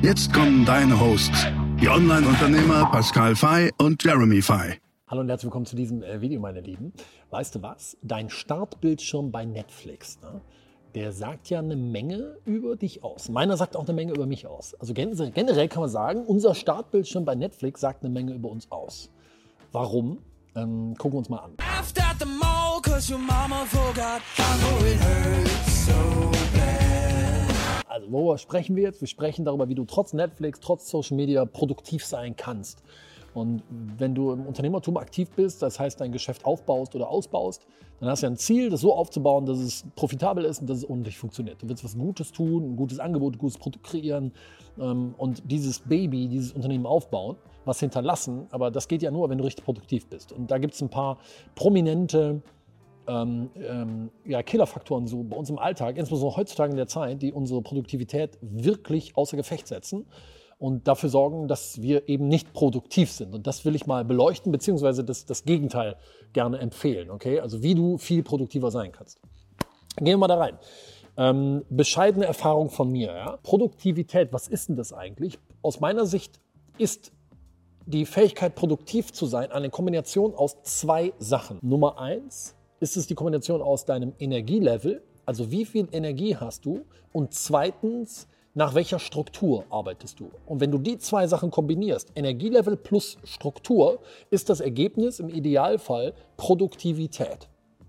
Jetzt kommen deine Hosts, die Online-Unternehmer Pascal Fay und Jeremy Fay. Hallo und herzlich willkommen zu diesem äh, Video, meine Lieben. Weißt du was? Dein Startbildschirm bei Netflix, ne? der sagt ja eine Menge über dich aus. Meiner sagt auch eine Menge über mich aus. Also generell kann man sagen, unser Startbildschirm bei Netflix sagt eine Menge über uns aus. Warum? Ähm, gucken wir uns mal an. Also worüber sprechen wir jetzt? Wir sprechen darüber, wie du trotz Netflix, trotz Social Media produktiv sein kannst. Und wenn du im Unternehmertum aktiv bist, das heißt dein Geschäft aufbaust oder ausbaust, dann hast du ja ein Ziel, das so aufzubauen, dass es profitabel ist und dass es ordentlich funktioniert. Du willst was Gutes tun, ein gutes Angebot, ein gutes Produkt kreieren ähm, und dieses Baby, dieses Unternehmen aufbauen, was hinterlassen. Aber das geht ja nur, wenn du richtig produktiv bist. Und da gibt es ein paar prominente ähm, ähm, ja, Killerfaktoren so bei uns im Alltag, insbesondere heutzutage in der Zeit, die unsere Produktivität wirklich außer Gefecht setzen und dafür sorgen, dass wir eben nicht produktiv sind. Und das will ich mal beleuchten, beziehungsweise das, das Gegenteil gerne empfehlen. Okay? Also wie du viel produktiver sein kannst. Gehen wir mal da rein. Ähm, bescheidene Erfahrung von mir. Ja? Produktivität, was ist denn das eigentlich? Aus meiner Sicht ist die Fähigkeit, produktiv zu sein, eine Kombination aus zwei Sachen. Nummer eins, ist es die Kombination aus deinem Energielevel, also wie viel Energie hast du, und zweitens, nach welcher Struktur arbeitest du. Und wenn du die zwei Sachen kombinierst, Energielevel plus Struktur, ist das Ergebnis im Idealfall Produktivität.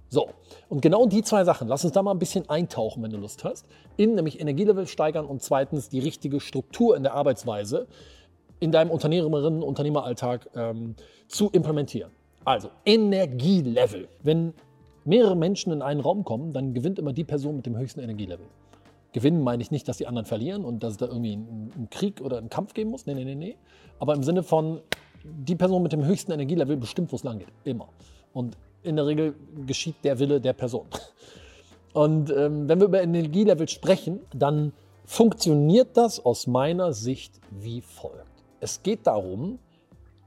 So, und genau die zwei Sachen, lass uns da mal ein bisschen eintauchen, wenn du Lust hast, in nämlich Energielevel steigern und zweitens die richtige Struktur in der Arbeitsweise in deinem Unternehmerinnen- Unternehmeralltag ähm, zu implementieren. Also Energielevel. Wenn mehrere Menschen in einen Raum kommen, dann gewinnt immer die Person mit dem höchsten Energielevel. Gewinnen meine ich nicht, dass die anderen verlieren und dass es da irgendwie einen, Krieg oder einen Kampf geben muss. Nee, nee, nee, nee. Aber im Sinne von, die Person mit dem höchsten Energielevel bestimmt, wo es lang geht. Immer. Und in der Regel geschieht der Wille der Person. Und ähm, wenn wir über Energielevel sprechen, dann funktioniert das aus meiner Sicht wie folgt. Es geht darum,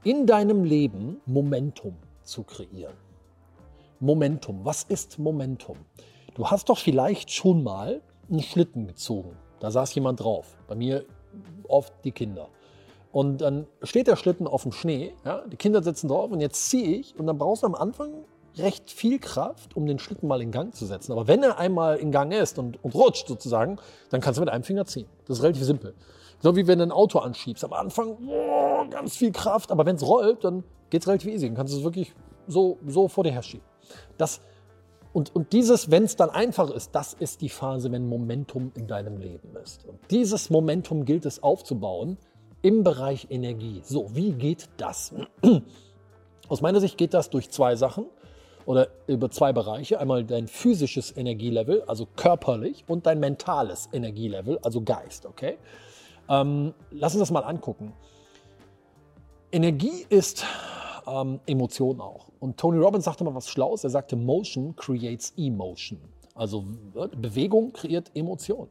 in deinem Leben Momentum zu kreieren. Momentum. Was ist Momentum? Du hast doch vielleicht schon mal einen Schlitten gezogen. Da saß jemand drauf. Bei mir oft die Kinder. Und dann steht der Schlitten auf dem Schnee, ja, die Kinder sitzen drauf und jetzt ziehe ich und dann brauchst du am Anfang recht viel Kraft, um den Schlitten mal in Gang zu setzen. Aber wenn er einmal in Gang ist und, und rutscht sozusagen, dann kannst du mit einem Finger ziehen. Das ist relativ simpel. So wie wenn du ein Auto anschiebst. Am Anfang oh, ganz viel Kraft, aber wenn es rollt, dann geht es relativ easy. Dann kannst du es wirklich so, so vor dir her schieben. Das, und, und dieses, wenn es dann einfach ist, das ist die Phase, wenn Momentum in deinem Leben ist. Und dieses Momentum gilt es aufzubauen im Bereich Energie. So, wie geht das? Aus meiner Sicht geht das durch zwei Sachen oder über zwei Bereiche. Einmal dein physisches Energielevel, also körperlich, und dein mentales Energielevel, also Geist. Okay? Ähm, lass uns das mal angucken. Energie ist ähm, Emotion auch. Und Tony Robbins sagte mal was Schlaues. Er sagte, Motion creates emotion. Also Bewegung kreiert Emotion.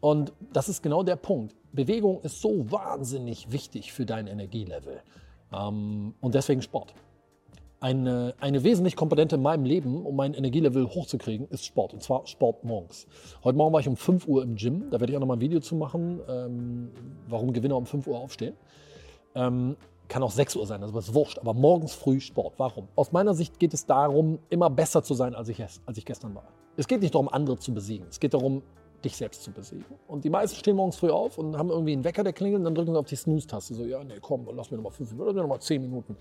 Und das ist genau der Punkt. Bewegung ist so wahnsinnig wichtig für dein Energielevel. Ähm, und deswegen Sport. Eine, eine wesentliche Komponente in meinem Leben, um mein Energielevel hochzukriegen, ist Sport. Und zwar Sport morgens. Heute Morgen war ich um 5 Uhr im Gym. Da werde ich auch noch mal ein Video zu machen, ähm, warum Gewinner um 5 Uhr aufstehen. Ähm, kann auch 6 Uhr sein, also ist wurscht, aber morgens früh Sport. Warum? Aus meiner Sicht geht es darum, immer besser zu sein, als ich, als ich gestern war. Es geht nicht darum, andere zu besiegen. Es geht darum, dich selbst zu besiegen. Und die meisten stehen morgens früh auf und haben irgendwie einen Wecker, der klingelt und dann drücken sie auf die Snooze-Taste. So, ja, nee, komm, lass mir noch mal fünf Minuten, lass mir noch mal zehn Minuten.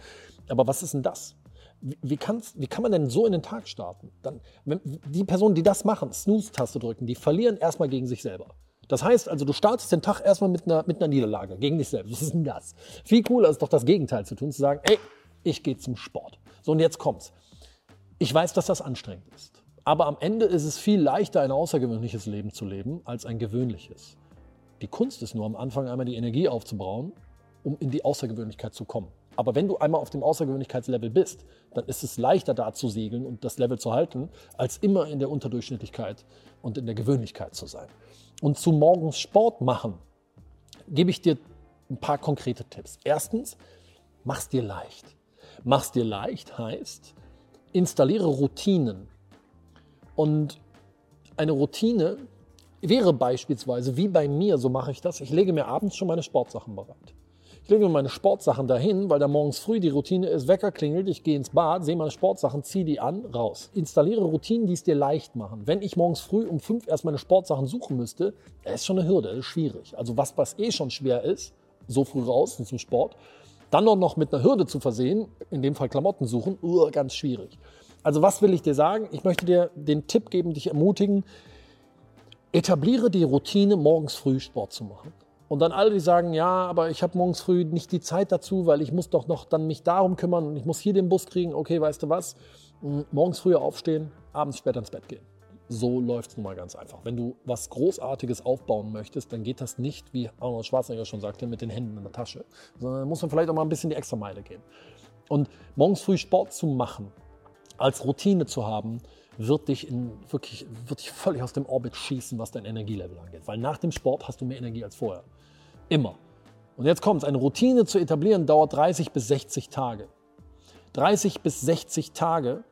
Aber was ist denn das? Wie, wie, wie kann man denn so in den Tag starten? Dann, wenn, die Personen, die das machen, Snooze-Taste drücken, die verlieren erstmal gegen sich selber. Das heißt also, du startest den Tag erstmal mit einer, mit einer Niederlage gegen dich selbst. Was ist denn das? Viel cooler ist doch das Gegenteil zu tun, zu sagen, ey, ich gehe zum Sport. So, und jetzt kommt's. Ich weiß, dass das anstrengend ist. Aber am Ende ist es viel leichter, ein außergewöhnliches Leben zu leben, als ein gewöhnliches. Die Kunst ist nur am Anfang einmal die Energie aufzubauen, um in die Außergewöhnlichkeit zu kommen. Aber wenn du einmal auf dem Außergewöhnlichkeitslevel bist, dann ist es leichter da zu segeln und das Level zu halten, als immer in der Unterdurchschnittlichkeit und in der Gewöhnlichkeit zu sein. Und zu morgens Sport machen, gebe ich dir ein paar konkrete Tipps. Erstens, mach's dir leicht. Mach's dir leicht heißt, installiere Routinen. Und eine Routine wäre beispielsweise, wie bei mir, so mache ich das, ich lege mir abends schon meine Sportsachen bereit. Ich lege meine Sportsachen dahin, weil da morgens früh die Routine ist, Wecker klingelt, ich gehe ins Bad, sehe meine Sportsachen, ziehe die an, raus. Installiere Routinen, die es dir leicht machen. Wenn ich morgens früh um fünf erst meine Sportsachen suchen müsste, das ist schon eine Hürde, das ist schwierig. Also was, was eh schon schwer ist, so früh raus zum Sport, dann noch mit einer Hürde zu versehen, in dem Fall Klamotten suchen, uh, ganz schwierig. Also was will ich dir sagen? Ich möchte dir den Tipp geben, dich ermutigen, etabliere die Routine, morgens früh Sport zu machen. Und dann alle, die sagen, ja, aber ich habe morgens früh nicht die Zeit dazu, weil ich muss doch noch dann mich darum kümmern und ich muss hier den Bus kriegen. Okay, weißt du was? Hm, morgens früher aufstehen, abends später ins Bett gehen. So läuft es nun mal ganz einfach. Wenn du was Großartiges aufbauen möchtest, dann geht das nicht, wie Arnold Schwarzenegger schon sagte, mit den Händen in der Tasche, sondern muss man vielleicht auch mal ein bisschen die extra Meile gehen. Und morgens früh Sport zu machen, als Routine zu haben, wird dich, in, wirklich, wird dich völlig aus dem Orbit schießen, was dein Energielevel angeht. Weil nach dem Sport hast du mehr Energie als vorher. Immer. Und jetzt kommt es, eine Routine zu etablieren dauert 30 bis 60 Tage. 30 bis 60 Tage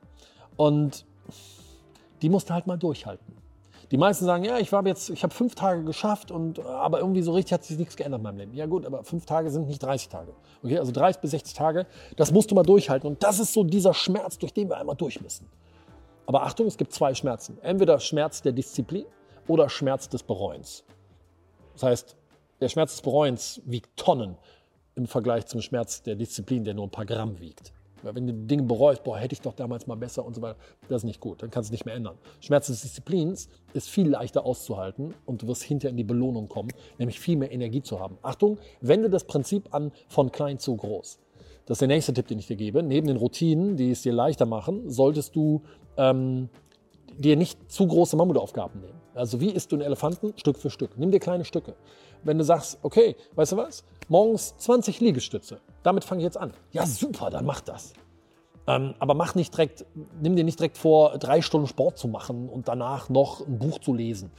und die musst du halt mal durchhalten. Die meisten sagen, ja, ich habe jetzt, ich habe fünf Tage geschafft und aber irgendwie so richtig hat sich nichts geändert in meinem Leben. Ja gut, aber fünf Tage sind nicht 30 Tage. Okay, also 30 bis 60 Tage, das musst du mal durchhalten. Und das ist so dieser Schmerz, durch den wir einmal durch müssen. Aber Achtung, es gibt zwei Schmerzen. Entweder Schmerz der Disziplin oder Schmerz des Bereuens. Das heißt, der Schmerz des Bereuens wiegt Tonnen im Vergleich zum Schmerz der Disziplin, der nur ein paar Gramm wiegt. Wenn du Dinge bereust, boah, hätte ich doch damals mal besser und so weiter, das ist nicht gut, dann kannst du es nicht mehr ändern. Schmerz des Disziplins ist viel leichter auszuhalten und du wirst hinterher in die Belohnung kommen, nämlich viel mehr Energie zu haben. Achtung, wende das Prinzip an von klein zu groß. Das ist der nächste Tipp, den ich dir gebe. Neben den Routinen, die es dir leichter machen, solltest du ähm, dir nicht zu große Mammutaufgaben nehmen. Also wie isst du einen Elefanten? Stück für Stück. Nimm dir kleine Stücke. Wenn du sagst, okay, weißt du was? Morgens 20 Liegestütze. Damit fange ich jetzt an. Ja, super, dann mach das. Ähm, aber mach nicht direkt, nimm dir nicht direkt vor, drei Stunden Sport zu machen und danach noch ein Buch zu lesen.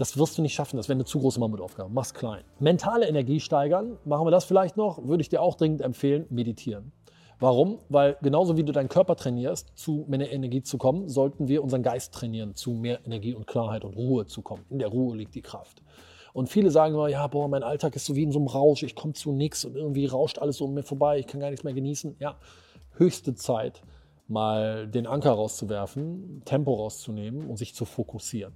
Das wirst du nicht schaffen, das wäre eine zu große Mammutaufgabe. Mach's klein. Mentale Energie steigern, machen wir das vielleicht noch, würde ich dir auch dringend empfehlen, meditieren. Warum? Weil genauso wie du deinen Körper trainierst, zu mehr Energie zu kommen, sollten wir unseren Geist trainieren, zu mehr Energie und Klarheit und Ruhe zu kommen. In der Ruhe liegt die Kraft. Und viele sagen immer, ja, boah, mein Alltag ist so wie in so einem Rausch, ich komme zu nichts und irgendwie rauscht alles um mir vorbei, ich kann gar nichts mehr genießen. Ja, höchste Zeit, mal den Anker rauszuwerfen, Tempo rauszunehmen und sich zu fokussieren.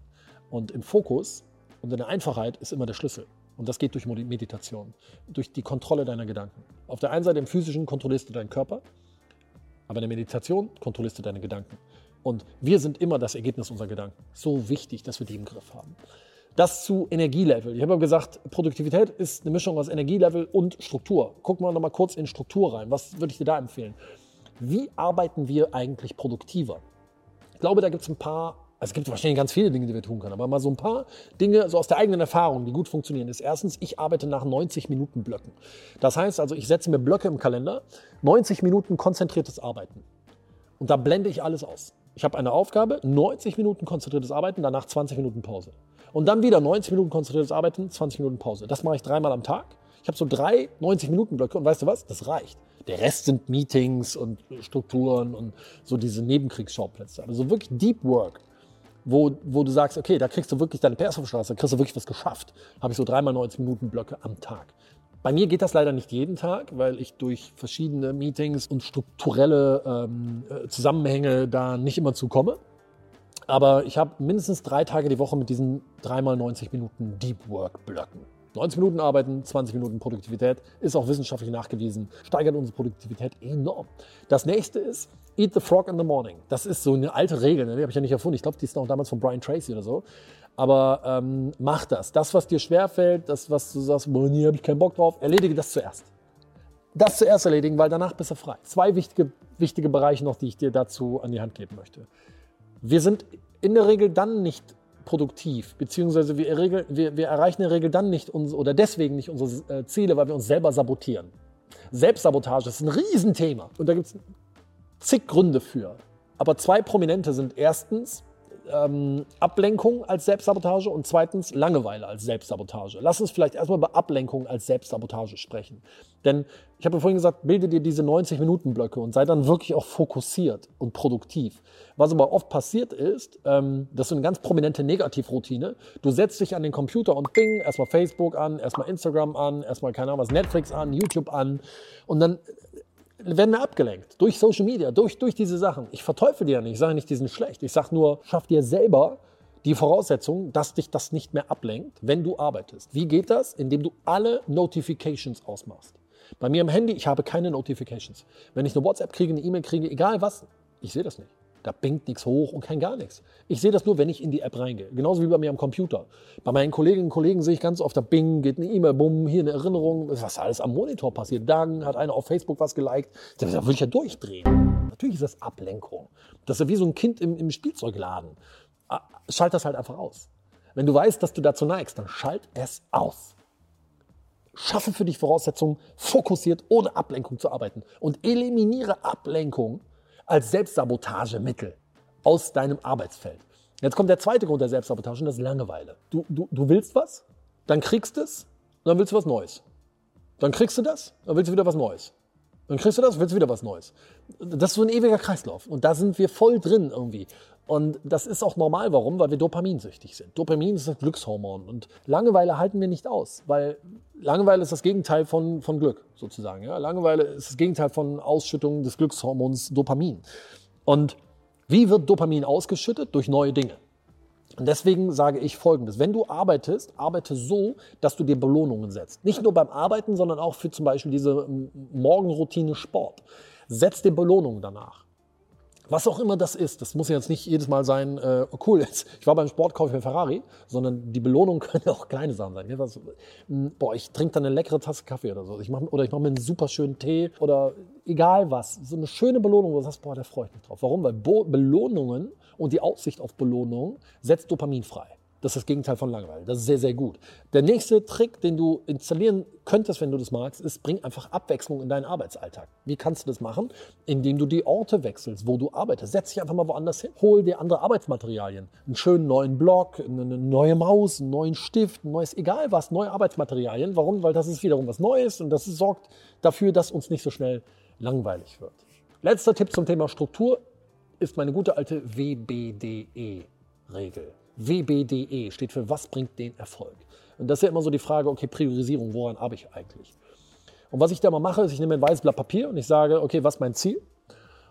Und im Fokus und in der Einfachheit ist immer der Schlüssel. Und das geht durch Meditation, durch die Kontrolle deiner Gedanken. Auf der einen Seite im physischen kontrollierst du deinen Körper, aber in der Meditation kontrollierst du deine Gedanken. Und wir sind immer das Ergebnis unserer Gedanken. So wichtig, dass wir die im Griff haben. Das zu Energielevel. Ich habe gesagt, Produktivität ist eine Mischung aus Energielevel und Struktur. Noch mal kurz in Struktur rein. Was würde ich dir da empfehlen? Wie arbeiten wir eigentlich produktiver? Ich glaube, da gibt es ein paar also es gibt wahrscheinlich ganz viele Dinge, die wir tun können, aber mal so ein paar Dinge so aus der eigenen Erfahrung, die gut funktionieren, ist erstens, ich arbeite nach 90 Minuten Blöcken. Das heißt also, ich setze mir Blöcke im Kalender, 90 Minuten konzentriertes Arbeiten. Und da blende ich alles aus. Ich habe eine Aufgabe, 90 Minuten konzentriertes Arbeiten, danach 20 Minuten Pause. Und dann wieder 90 Minuten konzentriertes Arbeiten, 20 Minuten Pause. Das mache ich dreimal am Tag. Ich habe so drei 90-Minuten-Blöcke und weißt du was? Das reicht. Der Rest sind Meetings und Strukturen und so diese Nebenkriegsschauplätze. Also wirklich Deep Work wo, wo du sagst, okay, da kriegst du wirklich deine PS auf Straße, da kriegst du wirklich was geschafft. Habe ich so dreimal 90 Minuten Blöcke am Tag. Bei mir geht das leider nicht jeden Tag, weil ich durch verschiedene Meetings und strukturelle ähm, äh, Zusammenhänge da nicht immer zukomme. Aber ich habe mindestens drei Tage die Woche mit diesen dreimal 90 Minuten Deep Work Blöcken. 90 Minuten arbeiten, 20 Minuten Produktivität, ist auch wissenschaftlich nachgewiesen, steigert unsere Produktivität enorm. Das nächste ist, Eat the Frog in the Morning. Das ist so eine alte Regel, ne? die habe ich ja nicht erfunden. Ich glaube, die ist noch damals von Brian Tracy oder so. Aber ähm, mach das. Das, was dir schwerfällt, das, was du sagst, boah, nie habe ich keinen Bock drauf, erledige das zuerst. Das zuerst erledigen, weil danach bist du frei. Zwei wichtige, wichtige Bereiche noch, die ich dir dazu an die Hand geben möchte. Wir sind in der Regel dann nicht produktiv, beziehungsweise wir, Regel, wir, wir erreichen in der Regel dann nicht uns, oder deswegen nicht unsere äh, Ziele, weil wir uns selber sabotieren. Selbstsabotage ist ein Riesenthema und da gibt es zig Gründe für. Aber zwei prominente sind erstens ähm, Ablenkung als Selbstsabotage und zweitens Langeweile als Selbstsabotage. Lass uns vielleicht erstmal über Ablenkung als Selbstsabotage sprechen. Denn ich habe ja vorhin gesagt, bilde dir diese 90-Minuten-Blöcke und sei dann wirklich auch fokussiert und produktiv. Was aber oft passiert ist, ähm, das ist eine ganz prominente Negativroutine. Du setzt dich an den Computer und bing, erstmal Facebook an, erstmal Instagram an, erstmal, keine Ahnung was, Netflix an, YouTube an und dann werden wir abgelenkt durch Social Media, durch, durch diese Sachen. Ich verteufel die ja nicht, ich sage nicht, die sind schlecht. Ich sage nur, schaff dir selber die Voraussetzung, dass dich das nicht mehr ablenkt, wenn du arbeitest. Wie geht das? Indem du alle Notifications ausmachst. Bei mir im Handy, ich habe keine Notifications. Wenn ich eine WhatsApp kriege, eine E-Mail kriege, egal was, ich sehe das nicht. Da bingt nichts hoch und kein gar nichts. Ich sehe das nur, wenn ich in die App reingehe. Genauso wie bei mir am Computer. Bei meinen Kolleginnen und Kollegen sehe ich ganz oft, da bing, geht eine E-Mail, bumm, hier eine Erinnerung, was alles am Monitor passiert. Dann hat einer auf Facebook was geliked. Da würde ich ja durchdrehen. Natürlich ist das Ablenkung. Das ist ja wie so ein Kind im, im Spielzeugladen. Ah, schalt das halt einfach aus. Wenn du weißt, dass du dazu neigst, dann schalt es aus. Schaffe für dich Voraussetzungen, fokussiert, ohne Ablenkung zu arbeiten und eliminiere Ablenkung als Selbstsabotagemittel aus deinem Arbeitsfeld. Jetzt kommt der zweite Grund der Selbstsabotage und das ist Langeweile. Du, du, du willst was, dann kriegst du es, dann willst du was Neues. Dann kriegst du das, dann willst du wieder was Neues. Dann kriegst du das, willst du wieder was Neues. Das ist so ein ewiger Kreislauf. Und da sind wir voll drin irgendwie. Und das ist auch normal. Warum? Weil wir dopaminsüchtig sind. Dopamin ist das Glückshormon. Und Langeweile halten wir nicht aus, weil Langeweile ist das Gegenteil von, von Glück sozusagen. Ja? Langeweile ist das Gegenteil von Ausschüttung des Glückshormons Dopamin. Und wie wird Dopamin ausgeschüttet? Durch neue Dinge. Und deswegen sage ich Folgendes. Wenn du arbeitest, arbeite so, dass du dir Belohnungen setzt. Nicht nur beim Arbeiten, sondern auch für zum Beispiel diese Morgenroutine Sport. Setz dir Belohnungen danach. Was auch immer das ist, das muss jetzt nicht jedes Mal sein, äh, cool, jetzt, ich war beim Sport, kaufe mir Ferrari, sondern die Belohnung können auch kleine Sachen sein. Was, hm, boah, ich trinke dann eine leckere Tasse Kaffee oder so. Ich mach, oder ich mache mir einen super schönen Tee oder egal was. So eine schöne Belohnung, wo du sagst, boah, da freue ich mich drauf. Warum? Weil Bo Belohnungen und die Aussicht auf Belohnung setzt Dopamin frei. Das ist das Gegenteil von Langeweile. Das ist sehr, sehr gut. Der nächste Trick, den du installieren könntest, wenn du das magst, ist, bring einfach Abwechslung in deinen Arbeitsalltag. Wie kannst du das machen? Indem du die Orte wechselst, wo du arbeitest. Setz dich einfach mal woanders hin. Hol dir andere Arbeitsmaterialien. Einen schönen neuen Block, eine neue Maus, einen neuen Stift, ein neues, egal was, neue Arbeitsmaterialien. Warum? Weil das ist wiederum was Neues und das sorgt dafür, dass uns nicht so schnell langweilig wird. Letzter Tipp zum Thema Struktur ist meine gute alte WBDE-Regel. WBDE steht für Was bringt den Erfolg? Und das ist ja immer so die Frage, okay, Priorisierung, woran habe ich eigentlich? Und was ich da mal mache, ist, ich nehme ein weißes Blatt Papier und ich sage, okay, was ist mein Ziel?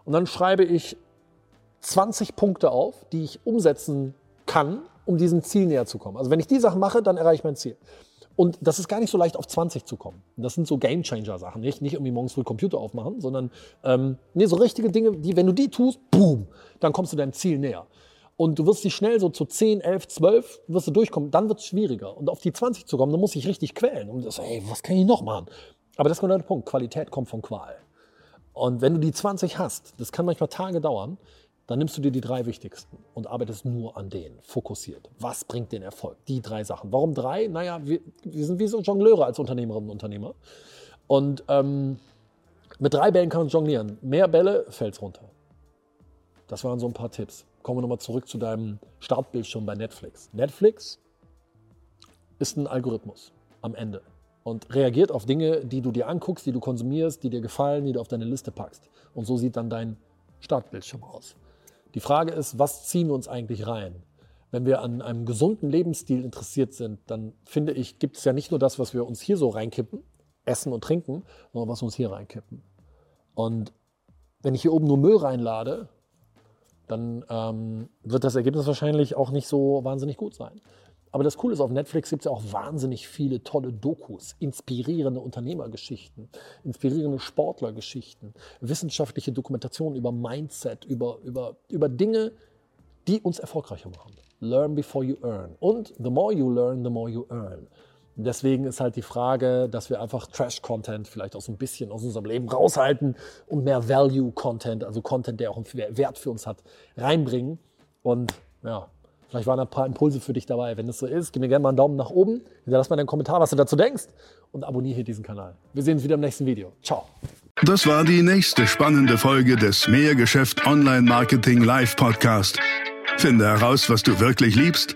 Und dann schreibe ich 20 Punkte auf, die ich umsetzen kann, um diesem Ziel näher zu kommen. Also wenn ich die Sachen mache, dann erreiche ich mein Ziel. Und das ist gar nicht so leicht, auf 20 zu kommen. Und das sind so Gamechanger-Sachen, nicht? Nicht irgendwie morgens früh Computer aufmachen, sondern ähm, nee, so richtige Dinge, die, wenn du die tust, boom, dann kommst du deinem Ziel näher und du wirst dich schnell so zu 10, 11, 12 wirst du durchkommen, dann wird es schwieriger. Und auf die 20 zu kommen, dann muss ich richtig quälen. Und das, ey, was kann ich noch machen? Aber das ist genau der Punkt. Qualität kommt von Qual. Und wenn du die 20 hast, das kann manchmal Tage dauern, dann nimmst du dir die drei wichtigsten und arbeitest nur an denen, fokussiert. Was bringt den Erfolg? Die drei Sachen. Warum drei? Naja, wir, wir sind wie so Jongleure als Unternehmerinnen und Unternehmer. Und ähm, mit drei Bällen kann man jonglieren. Mehr Bälle, fällt's runter. Das waren so ein paar Tipps kommen wir nochmal zurück zu deinem Startbildschirm bei Netflix. Netflix ist ein Algorithmus am Ende und reagiert auf Dinge, die du dir anguckst, die du konsumierst, die dir gefallen, die du auf deine Liste packst. Und so sieht dann dein Startbildschirm aus. Die Frage ist, was ziehen wir uns eigentlich rein? Wenn wir an einem gesunden Lebensstil interessiert sind, dann finde ich, gibt es ja nicht nur das, was wir uns hier so reinkippen, essen und trinken, sondern was wir uns hier reinkippen. Und wenn ich hier oben nur Müll reinlade, dann ähm, wird das Ergebnis wahrscheinlich auch nicht so wahnsinnig gut sein. Aber das Coole ist, auf Netflix gibt es ja auch wahnsinnig viele tolle Dokus, inspirierende Unternehmergeschichten, inspirierende Sportlergeschichten, wissenschaftliche Dokumentationen über Mindset, über, über, über Dinge, die uns erfolgreicher machen. Learn before you earn. Und the more you learn, the more you earn. Deswegen ist halt die Frage, dass wir einfach Trash-Content vielleicht auch so ein bisschen aus unserem Leben raushalten und mehr Value-Content, also Content, der auch einen Wert für uns hat, reinbringen. Und ja, Vielleicht waren ein paar Impulse für dich dabei. Wenn es so ist, gib mir gerne mal einen Daumen nach oben, hinterlass mal einen Kommentar, was du dazu denkst und abonniere hier diesen Kanal. Wir sehen uns wieder im nächsten Video. Ciao. Das war die nächste spannende Folge des Mehrgeschäft Online Marketing Live Podcast. Finde heraus, was du wirklich liebst